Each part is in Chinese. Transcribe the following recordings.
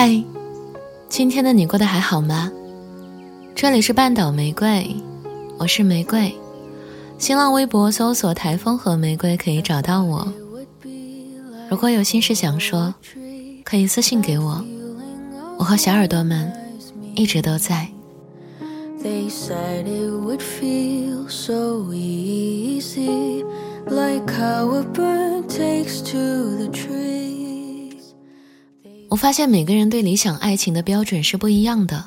嗨，今天的你过得还好吗？这里是半岛玫瑰，我是玫瑰。新浪微博搜索“台风和玫瑰”可以找到我。如果有心事想说，可以私信给我。我和小耳朵们一直都在。They said it would feel so easy, like how a bird takes to the tree. 我发现每个人对理想爱情的标准是不一样的。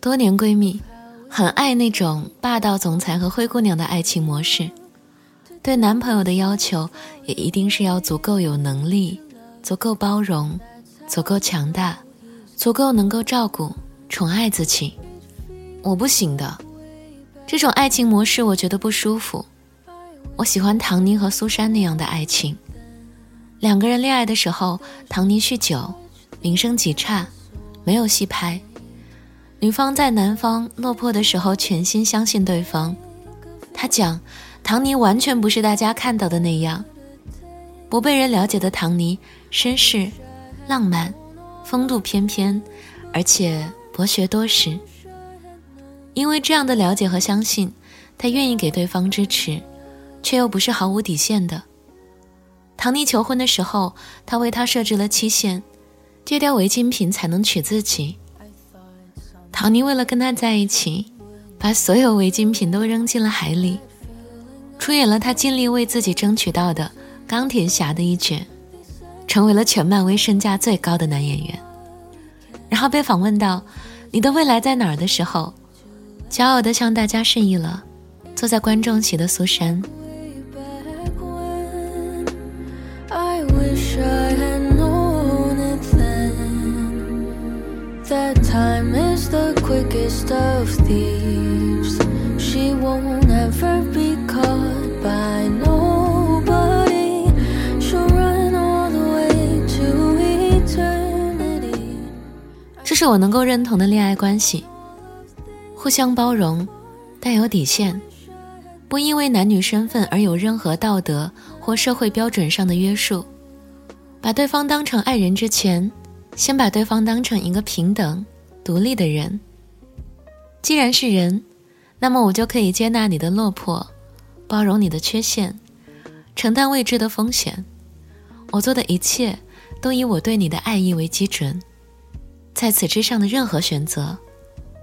多年闺蜜，很爱那种霸道总裁和灰姑娘的爱情模式，对男朋友的要求也一定是要足够有能力、足够包容、足够强大、足够能够照顾、宠爱自己。我不行的，这种爱情模式我觉得不舒服。我喜欢唐尼和苏珊那样的爱情。两个人恋爱的时候，唐尼酗酒，名声极差，没有戏拍。女方在男方落魄的时候，全心相信对方。他讲，唐尼完全不是大家看到的那样，不被人了解的唐尼，绅士、浪漫、风度翩翩，而且博学多识。因为这样的了解和相信，他愿意给对方支持，却又不是毫无底线的。唐尼求婚的时候，他为他设置了期限，戒掉违禁品才能娶自己。唐尼为了跟他在一起，把所有违禁品都扔进了海里，出演了他尽力为自己争取到的钢铁侠的一角，成为了全漫威身价最高的男演员。然后被访问到“你的未来在哪儿”的时候。骄傲地向大家示意了坐在观众席的苏珊。这是我能够认同的恋爱关系。互相包容，但有底线，不因为男女身份而有任何道德或社会标准上的约束。把对方当成爱人之前，先把对方当成一个平等、独立的人。既然是人，那么我就可以接纳你的落魄，包容你的缺陷，承担未知的风险。我做的一切都以我对你的爱意为基准，在此之上的任何选择。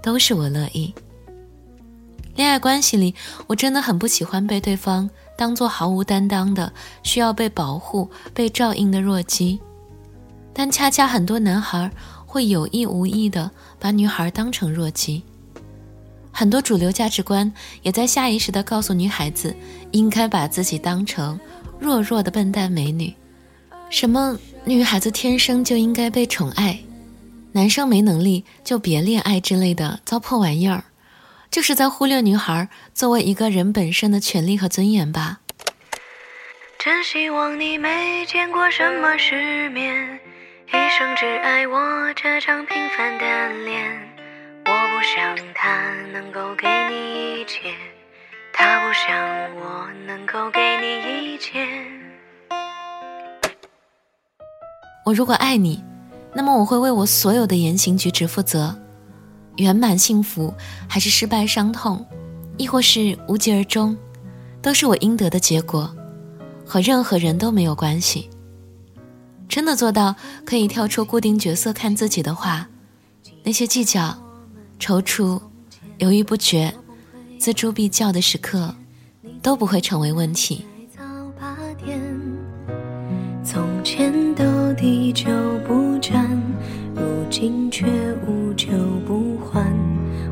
都是我乐意。恋爱关系里，我真的很不喜欢被对方当做毫无担当的、需要被保护、被照应的弱鸡，但恰恰很多男孩会有意无意的把女孩当成弱鸡。很多主流价值观也在下意识的告诉女孩子，应该把自己当成弱弱的笨蛋美女，什么女孩子天生就应该被宠爱。男生没能力就别恋爱之类的糟粕玩意儿，就是在忽略女孩作为一个人本身的权利和尊严吧。真希望你没见过什么世面，一生只爱我这张平凡的脸。我不想他能够给你一切，他不想我能够给你一切。我如果爱你。那么我会为我所有的言行举止负责，圆满幸福还是失败伤痛，亦或是无疾而终，都是我应得的结果，和任何人都没有关系。真的做到可以跳出固定角色看自己的话，那些计较、踌躇、犹豫不决、锱铢必较的时刻，都不会成为问题。从前斗地就不沾，如今却无酒不欢。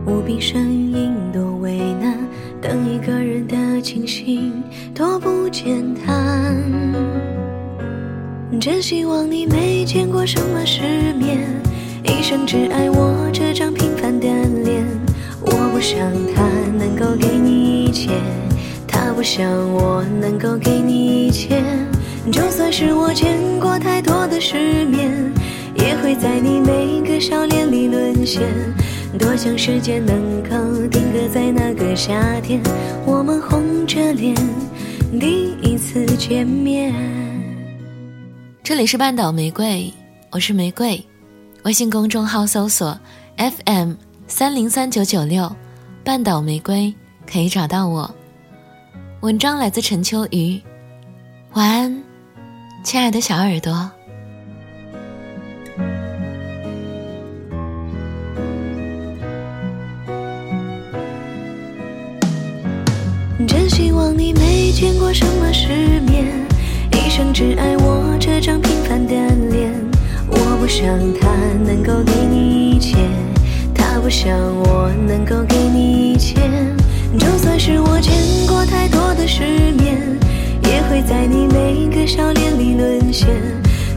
无病呻吟多为难，等一个人的清醒多不简单。真希望你没见过什么世面，一生只爱我这张平凡的脸。我不想他能够给你一切，他不想我能够给你一切。就算是我见过太多的世面，也会在你每个笑脸。里沦陷。多想时间能够定格在那个夏天，我们红着脸。第一次见面。这里是半岛玫瑰，我是玫瑰，微信公众号搜索 FM 三零三九九六，半岛玫瑰可以找到我。文章来自陈秋雨，晚安，亲爱的小耳朵。真希望你没见过什么想他能够给你一切，他不想我能够给你一切。就算是我见过太多的世面，也会在你每个笑脸里沦陷。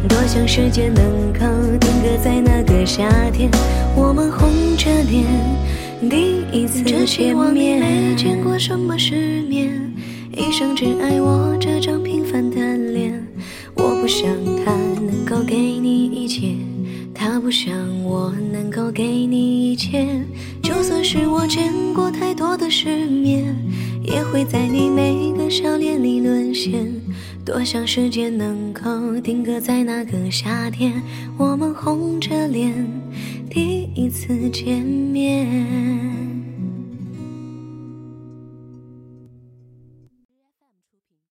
多想时间能够定格在那个夏天，我们红着脸。第一次见面，没见过什么世面，一生只爱我这张平凡的脸。我不想他能够给你一切，他不想我能够给你一切。就算是我见过太多的世面，也会在你每个笑脸里沦陷。多想时间能够定格在那个夏天，我们红着脸。第一次见面。